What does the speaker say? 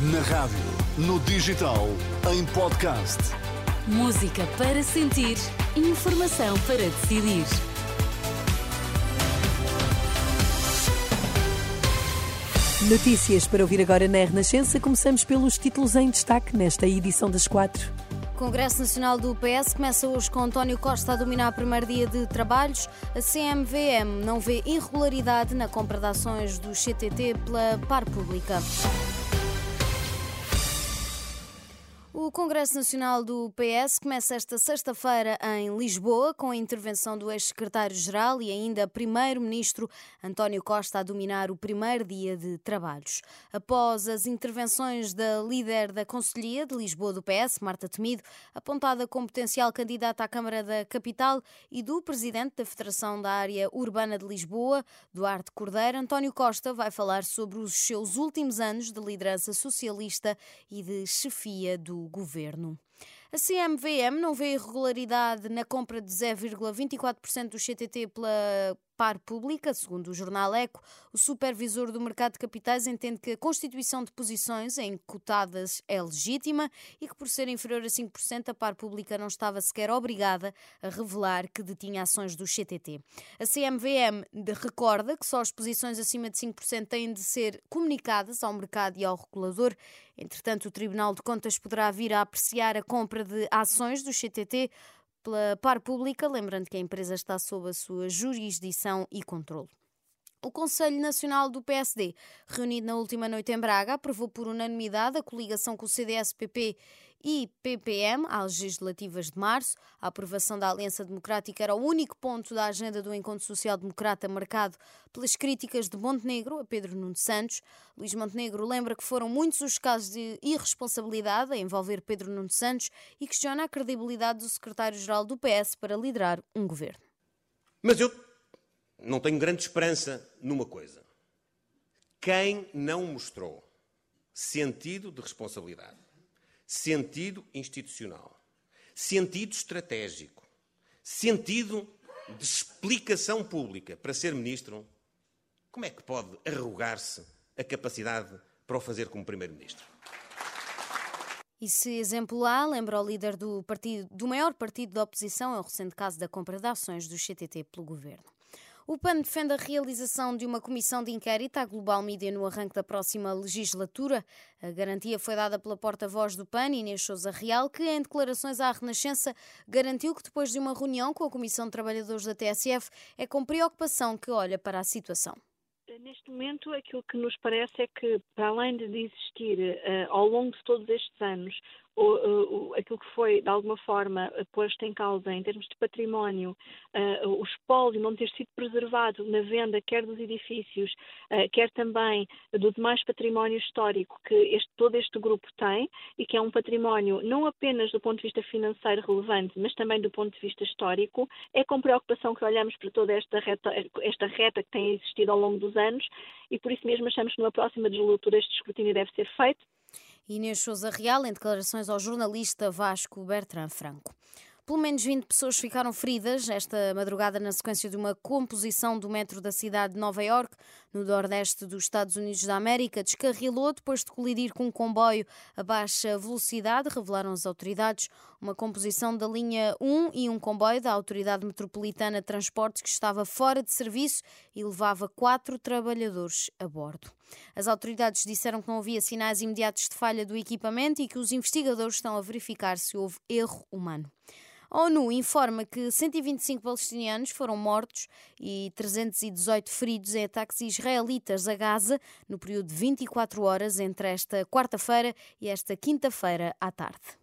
Na rádio, no digital, em podcast. Música para sentir, informação para decidir. Notícias para ouvir agora na Renascença. Começamos pelos títulos em destaque nesta edição das quatro. Congresso Nacional do PS começa hoje com António Costa a dominar o primeiro dia de trabalhos. A CMVM não vê irregularidade na compra de ações do CTT pela par pública. O Congresso Nacional do PS começa esta sexta-feira em Lisboa, com a intervenção do ex-secretário-geral e ainda primeiro-ministro António Costa a dominar o primeiro dia de trabalhos. Após as intervenções da líder da Conselhia de Lisboa do PS, Marta Temido, apontada como potencial candidata à Câmara da Capital, e do presidente da Federação da Área Urbana de Lisboa, Duarte Cordeiro, António Costa vai falar sobre os seus últimos anos de liderança socialista e de chefia do governo governo. A CMVM não vê irregularidade na compra de 0,24% do CTT pela par pública, segundo o jornal Eco, o supervisor do mercado de capitais entende que a constituição de posições em cotadas é legítima e que, por ser inferior a 5%, a par pública não estava sequer obrigada a revelar que detinha ações do CTT. A CMVM recorda que só as posições acima de 5% têm de ser comunicadas ao mercado e ao regulador. Entretanto, o Tribunal de Contas poderá vir a apreciar a compra de ações do CTT pela par pública, lembrando que a empresa está sob a sua jurisdição e controle. O Conselho Nacional do PSD, reunido na última noite em Braga, aprovou por unanimidade a coligação com o CDS-PP e PPM às legislativas de março. A aprovação da Aliança Democrática era o único ponto da agenda do Encontro Social Democrata marcado pelas críticas de Montenegro a Pedro Nuno Santos. Luís Montenegro lembra que foram muitos os casos de irresponsabilidade a envolver Pedro Nuno Santos e questiona a credibilidade do secretário-geral do PS para liderar um governo. Mas eu não tenho grande esperança numa coisa. Quem não mostrou sentido de responsabilidade sentido institucional, sentido estratégico, sentido de explicação pública para ser ministro, como é que pode arrogar-se a capacidade para o fazer como primeiro-ministro? E se exemplo há, lembra o líder do, partido, do maior partido da oposição, é o recente caso da compra de ações do CTT pelo governo. O PAN defende a realização de uma comissão de inquérito à Global Media no arranque da próxima legislatura. A garantia foi dada pela porta-voz do PAN, Inês Souza Real, que em declarações à Renascença garantiu que depois de uma reunião com a Comissão de Trabalhadores da TSF é com preocupação que olha para a situação. Neste momento, aquilo que nos parece é que, para além de existir uh, ao longo de todos estes anos o, o, aquilo que foi, de alguma forma, posto em causa em termos de património, uh, o espólio não ter sido preservado na venda, quer dos edifícios, uh, quer também do demais património histórico que este, todo este grupo tem, e que é um património não apenas do ponto de vista financeiro relevante, mas também do ponto de vista histórico, é com preocupação que olhamos para toda esta reta, esta reta que tem existido ao longo dos anos, e por isso mesmo achamos que numa próxima legislatura este escrutínio deve ser feito Inês Souza Real, em declarações ao jornalista Vasco Bertrand Franco. Pelo menos 20 pessoas ficaram feridas esta madrugada na sequência de uma composição do metro da cidade de Nova York, no nordeste dos Estados Unidos da América. Descarrilou depois de colidir com um comboio a baixa velocidade, revelaram as autoridades. Uma composição da linha 1 e um comboio da Autoridade Metropolitana de Transportes que estava fora de serviço e levava quatro trabalhadores a bordo. As autoridades disseram que não havia sinais imediatos de falha do equipamento e que os investigadores estão a verificar se houve erro humano. A ONU informa que 125 palestinianos foram mortos e 318 feridos em ataques israelitas a Gaza no período de 24 horas entre esta quarta-feira e esta quinta-feira à tarde.